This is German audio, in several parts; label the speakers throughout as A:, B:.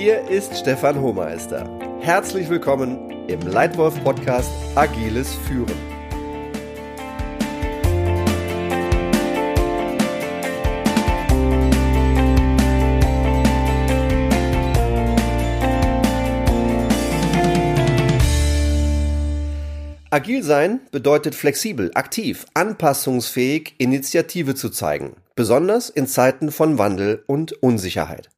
A: Hier ist Stefan Hohmeister. Herzlich willkommen im Leitwolf Podcast Agiles Führen. Agil sein bedeutet flexibel, aktiv, anpassungsfähig, Initiative zu zeigen, besonders in Zeiten von Wandel und Unsicherheit.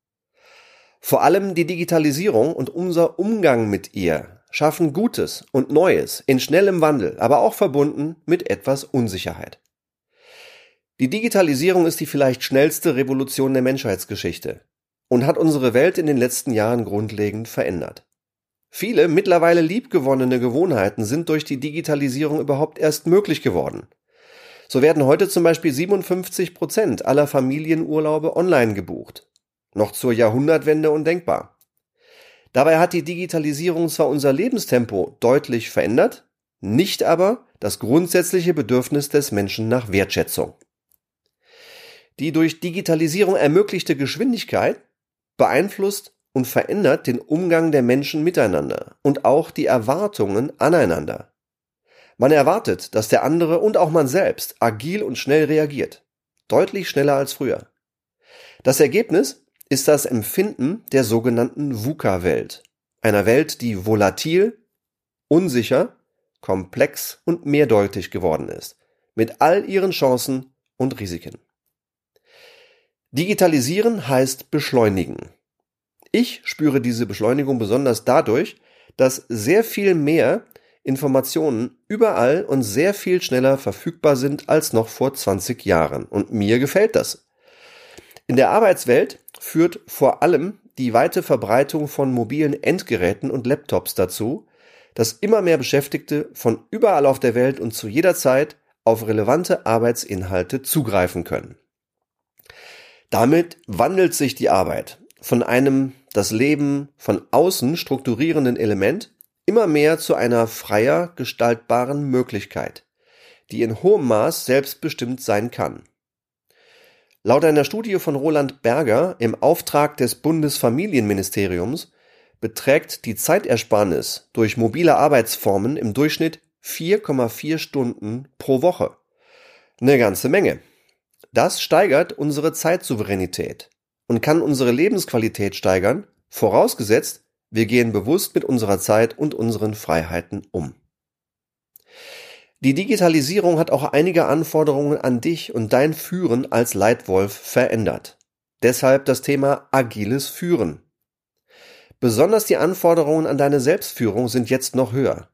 A: Vor allem die Digitalisierung und unser Umgang mit ihr schaffen Gutes und Neues in schnellem Wandel, aber auch verbunden mit etwas Unsicherheit. Die Digitalisierung ist die vielleicht schnellste Revolution der Menschheitsgeschichte und hat unsere Welt in den letzten Jahren grundlegend verändert. Viele mittlerweile liebgewonnene Gewohnheiten sind durch die Digitalisierung überhaupt erst möglich geworden. So werden heute zum Beispiel 57 Prozent aller Familienurlaube online gebucht. Noch zur Jahrhundertwende undenkbar. Dabei hat die Digitalisierung zwar unser Lebenstempo deutlich verändert, nicht aber das grundsätzliche Bedürfnis des Menschen nach Wertschätzung. Die durch Digitalisierung ermöglichte Geschwindigkeit beeinflusst und verändert den Umgang der Menschen miteinander und auch die Erwartungen aneinander. Man erwartet, dass der andere und auch man selbst agil und schnell reagiert. Deutlich schneller als früher. Das Ergebnis ist das Empfinden der sogenannten VUCA-Welt. Einer Welt, die volatil, unsicher, komplex und mehrdeutig geworden ist. Mit all ihren Chancen und Risiken. Digitalisieren heißt beschleunigen. Ich spüre diese Beschleunigung besonders dadurch, dass sehr viel mehr Informationen überall und sehr viel schneller verfügbar sind als noch vor 20 Jahren. Und mir gefällt das. In der Arbeitswelt führt vor allem die weite Verbreitung von mobilen Endgeräten und Laptops dazu, dass immer mehr Beschäftigte von überall auf der Welt und zu jeder Zeit auf relevante Arbeitsinhalte zugreifen können. Damit wandelt sich die Arbeit von einem das Leben von außen strukturierenden Element immer mehr zu einer freier gestaltbaren Möglichkeit, die in hohem Maß selbstbestimmt sein kann. Laut einer Studie von Roland Berger im Auftrag des Bundesfamilienministeriums beträgt die Zeitersparnis durch mobile Arbeitsformen im Durchschnitt 4,4 Stunden pro Woche. Eine ganze Menge. Das steigert unsere Zeitsouveränität und kann unsere Lebensqualität steigern, vorausgesetzt, wir gehen bewusst mit unserer Zeit und unseren Freiheiten um. Die Digitalisierung hat auch einige Anforderungen an dich und dein Führen als Leitwolf verändert. Deshalb das Thema agiles Führen. Besonders die Anforderungen an deine Selbstführung sind jetzt noch höher.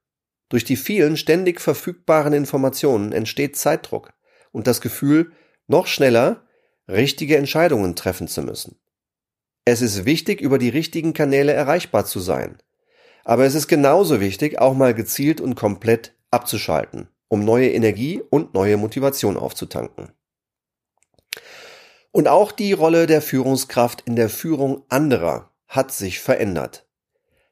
A: Durch die vielen ständig verfügbaren Informationen entsteht Zeitdruck und das Gefühl, noch schneller richtige Entscheidungen treffen zu müssen. Es ist wichtig, über die richtigen Kanäle erreichbar zu sein. Aber es ist genauso wichtig, auch mal gezielt und komplett abzuschalten, um neue Energie und neue Motivation aufzutanken. Und auch die Rolle der Führungskraft in der Führung anderer hat sich verändert.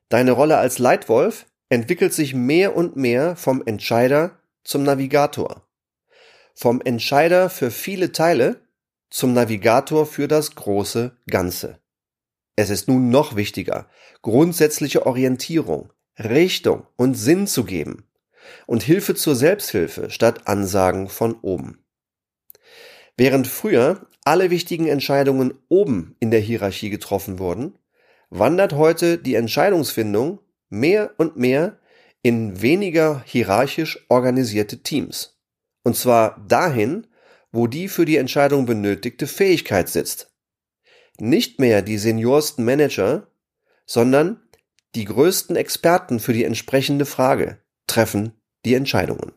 A: Deine Rolle als Leitwolf entwickelt sich mehr und mehr vom Entscheider zum Navigator. Vom Entscheider für viele Teile zum Navigator für das große Ganze. Es ist nun noch wichtiger, grundsätzliche Orientierung, Richtung und Sinn zu geben und Hilfe zur Selbsthilfe statt Ansagen von oben. Während früher alle wichtigen Entscheidungen oben in der Hierarchie getroffen wurden, wandert heute die Entscheidungsfindung mehr und mehr in weniger hierarchisch organisierte Teams. Und zwar dahin, wo die für die Entscheidung benötigte Fähigkeit sitzt. Nicht mehr die seniorsten Manager, sondern die größten Experten für die entsprechende Frage treffen die Entscheidungen.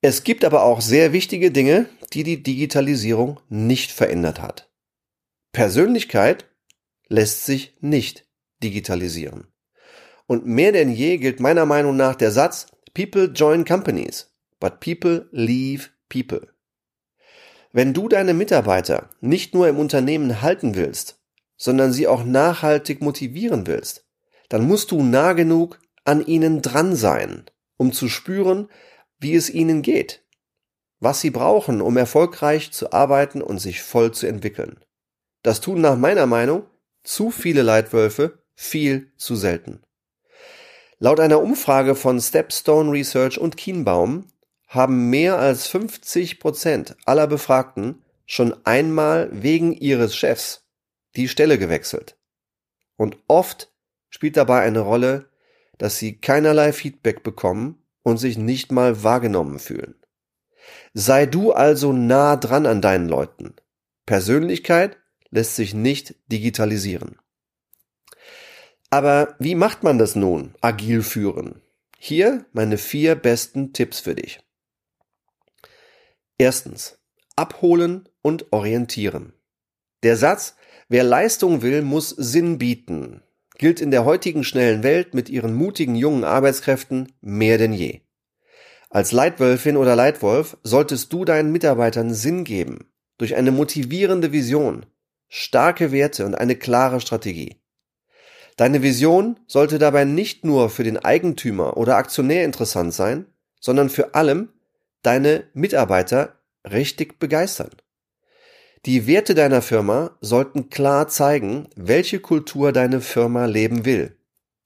A: Es gibt aber auch sehr wichtige Dinge, die die Digitalisierung nicht verändert hat. Persönlichkeit lässt sich nicht digitalisieren. Und mehr denn je gilt meiner Meinung nach der Satz, People join companies, but people leave People. Wenn du deine Mitarbeiter nicht nur im Unternehmen halten willst, sondern sie auch nachhaltig motivieren willst, dann musst du nah genug an ihnen dran sein, um zu spüren, wie es ihnen geht, was sie brauchen, um erfolgreich zu arbeiten und sich voll zu entwickeln. Das tun nach meiner Meinung Zu viele Leitwölfe, viel zu selten. Laut einer Umfrage von Stepstone Research und Kienbaum haben mehr als 50 Prozent aller Befragten schon einmal wegen ihres Chefs die Stelle gewechselt. Und oft spielt dabei eine Rolle, dass sie keinerlei Feedback bekommen und sich nicht mal wahrgenommen fühlen. Sei du also nah dran an deinen Leuten. Persönlichkeit lässt sich nicht digitalisieren. Aber wie macht man das nun, agil führen? Hier meine vier besten Tipps für dich. Erstens, abholen und orientieren. Der Satz, wer Leistung will, muss Sinn bieten, gilt in der heutigen schnellen Welt mit ihren mutigen jungen Arbeitskräften mehr denn je. Als Leitwölfin oder Leitwolf solltest du deinen Mitarbeitern Sinn geben, durch eine motivierende Vision, starke Werte und eine klare Strategie. Deine Vision sollte dabei nicht nur für den Eigentümer oder Aktionär interessant sein, sondern für allem deine Mitarbeiter richtig begeistern. Die Werte deiner Firma sollten klar zeigen, welche Kultur deine Firma leben will.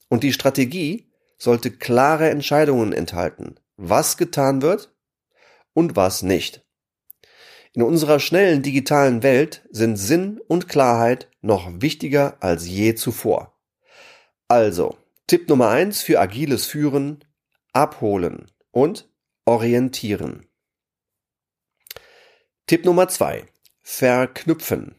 A: Und die Strategie sollte klare Entscheidungen enthalten, was getan wird und was nicht. In unserer schnellen digitalen Welt sind Sinn und Klarheit noch wichtiger als je zuvor. Also, Tipp Nummer eins für agiles Führen, abholen und orientieren. Tipp Nummer zwei: Verknüpfen.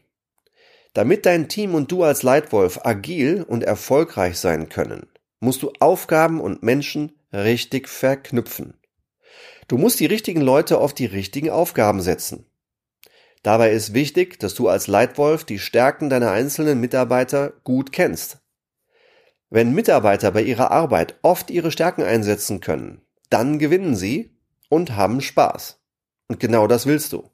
A: Damit dein Team und du als Leitwolf agil und erfolgreich sein können, musst du Aufgaben und Menschen richtig verknüpfen. Du musst die richtigen Leute auf die richtigen Aufgaben setzen. Dabei ist wichtig, dass du als Leitwolf die Stärken deiner einzelnen Mitarbeiter gut kennst. Wenn Mitarbeiter bei ihrer Arbeit oft ihre Stärken einsetzen können, dann gewinnen sie und haben Spaß. Und genau das willst du.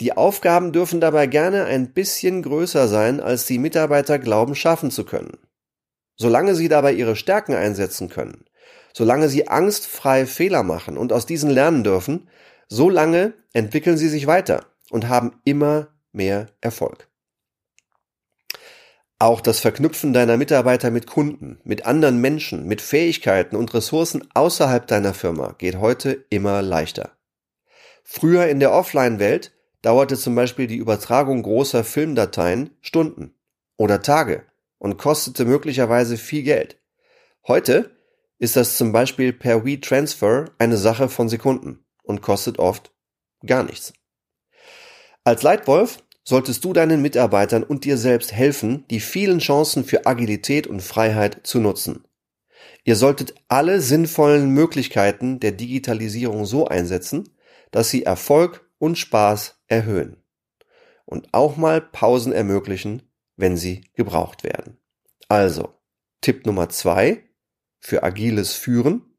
A: Die Aufgaben dürfen dabei gerne ein bisschen größer sein, als die Mitarbeiter glauben schaffen zu können. Solange sie dabei ihre Stärken einsetzen können, solange sie angstfrei Fehler machen und aus diesen lernen dürfen, solange entwickeln sie sich weiter und haben immer mehr Erfolg. Auch das Verknüpfen deiner Mitarbeiter mit Kunden, mit anderen Menschen, mit Fähigkeiten und Ressourcen außerhalb deiner Firma geht heute immer leichter. Früher in der Offline-Welt dauerte zum Beispiel die Übertragung großer Filmdateien Stunden oder Tage und kostete möglicherweise viel Geld. Heute ist das zum Beispiel per WeTransfer eine Sache von Sekunden und kostet oft gar nichts. Als Leitwolf solltest du deinen Mitarbeitern und dir selbst helfen, die vielen Chancen für Agilität und Freiheit zu nutzen. Ihr solltet alle sinnvollen Möglichkeiten der Digitalisierung so einsetzen, dass sie Erfolg und Spaß erhöhen. Und auch mal Pausen ermöglichen, wenn sie gebraucht werden. Also, Tipp Nummer zwei für agiles Führen.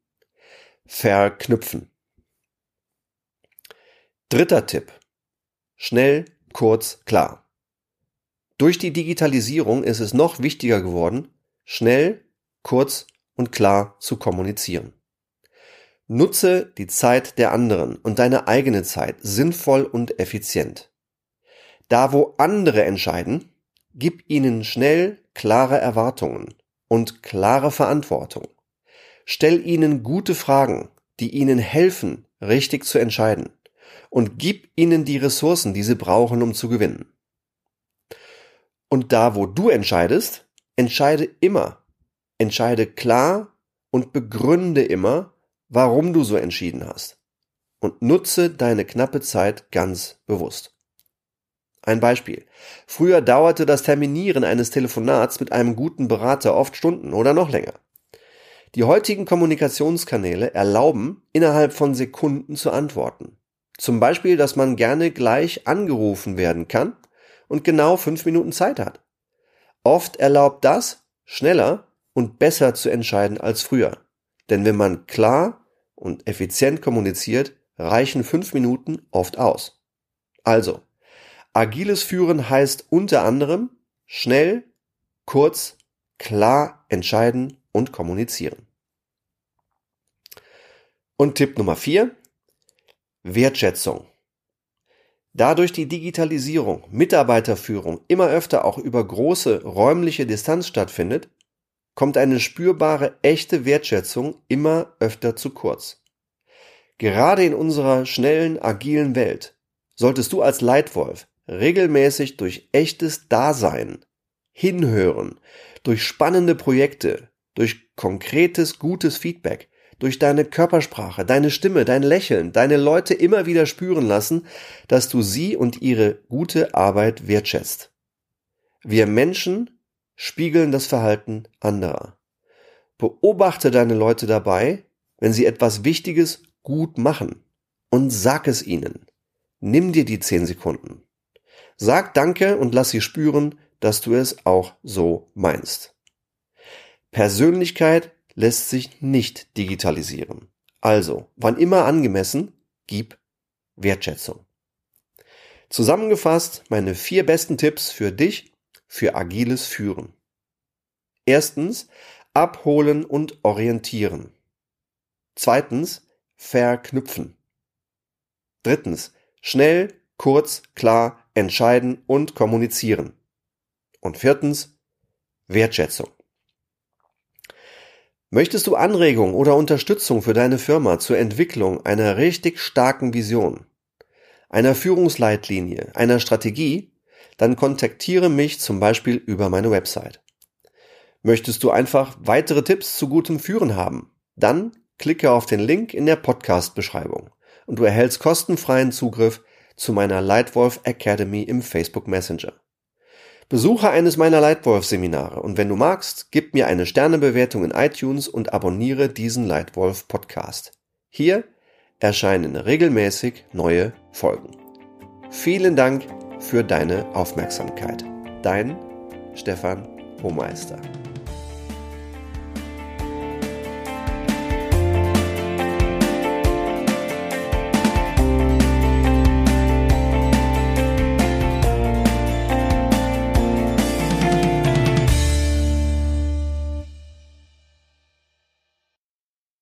A: Verknüpfen. Dritter Tipp. Schnell kurz, klar. Durch die Digitalisierung ist es noch wichtiger geworden, schnell, kurz und klar zu kommunizieren. Nutze die Zeit der anderen und deine eigene Zeit sinnvoll und effizient. Da wo andere entscheiden, gib ihnen schnell klare Erwartungen und klare Verantwortung. Stell ihnen gute Fragen, die ihnen helfen, richtig zu entscheiden und gib ihnen die Ressourcen, die sie brauchen, um zu gewinnen. Und da, wo du entscheidest, entscheide immer. Entscheide klar und begründe immer, warum du so entschieden hast. Und nutze deine knappe Zeit ganz bewusst. Ein Beispiel. Früher dauerte das Terminieren eines Telefonats mit einem guten Berater oft Stunden oder noch länger. Die heutigen Kommunikationskanäle erlauben, innerhalb von Sekunden zu antworten. Zum Beispiel, dass man gerne gleich angerufen werden kann und genau fünf Minuten Zeit hat. Oft erlaubt das, schneller und besser zu entscheiden als früher. Denn wenn man klar und effizient kommuniziert, reichen fünf Minuten oft aus. Also, agiles Führen heißt unter anderem schnell, kurz, klar entscheiden und kommunizieren. Und Tipp Nummer vier: Wertschätzung. Dadurch die Digitalisierung, Mitarbeiterführung immer öfter auch über große räumliche Distanz stattfindet, kommt eine spürbare echte Wertschätzung immer öfter zu kurz. Gerade in unserer schnellen, agilen Welt solltest du als Leitwolf regelmäßig durch echtes Dasein, Hinhören, durch spannende Projekte, durch konkretes, gutes Feedback, durch deine Körpersprache, deine Stimme, dein Lächeln, deine Leute immer wieder spüren lassen, dass du sie und ihre gute Arbeit wertschätzt. Wir Menschen spiegeln das Verhalten anderer. Beobachte deine Leute dabei, wenn sie etwas Wichtiges gut machen und sag es ihnen. Nimm dir die zehn Sekunden. Sag Danke und lass sie spüren, dass du es auch so meinst. Persönlichkeit lässt sich nicht digitalisieren. Also, wann immer angemessen, gib Wertschätzung. Zusammengefasst meine vier besten Tipps für dich für agiles Führen. Erstens, abholen und orientieren. Zweitens, verknüpfen. Drittens, schnell, kurz, klar entscheiden und kommunizieren. Und viertens, Wertschätzung. Möchtest du Anregungen oder Unterstützung für deine Firma zur Entwicklung einer richtig starken Vision, einer Führungsleitlinie, einer Strategie, dann kontaktiere mich zum Beispiel über meine Website. Möchtest du einfach weitere Tipps zu gutem Führen haben, dann klicke auf den Link in der Podcast-Beschreibung und du erhältst kostenfreien Zugriff zu meiner Lightwolf Academy im Facebook Messenger. Besuche eines meiner Lightwolf-Seminare und wenn du magst, gib mir eine Sternebewertung in iTunes und abonniere diesen Lightwolf Podcast. Hier erscheinen regelmäßig neue Folgen. Vielen Dank für deine Aufmerksamkeit. Dein Stefan Hohmeister.